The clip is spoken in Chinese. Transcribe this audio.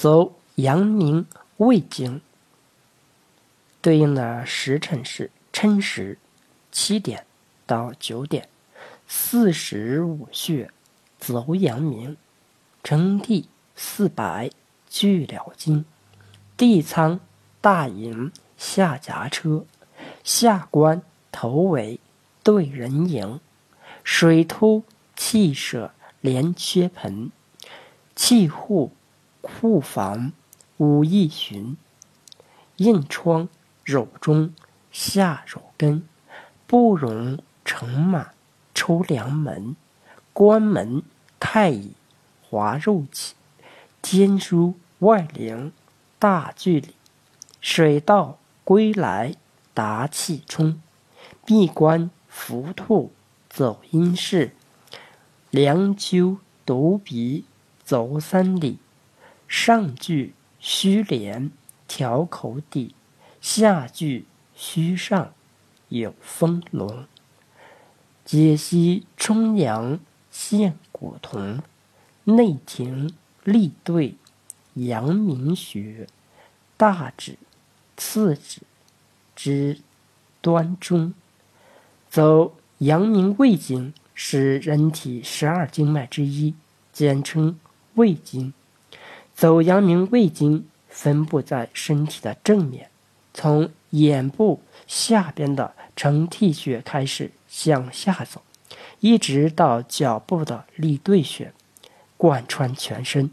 走阳明胃经，对应的时辰是辰时七点到九点，四时五穴走阳明，征地四百聚了经，地仓大营下夹车，下关头尾对人迎，水突气舍连缺盆，气户。库房五义循，印窗肉中下肉根，不容成满抽梁门，关门太乙滑肉起，天枢外灵大距离，水道归来达气冲，闭关浮兔走阴室，梁丘独鼻走三里。上句虚连调口底，下句虚上有风隆。解析冲阳现古铜，内庭立对阳明穴，大指、次指之端中。走阳明胃经是人体十二经脉之一，简称胃经。走阳明胃经分布在身体的正面，从眼部下边的承涕穴开始向下走，一直到脚部的立对穴，贯穿全身。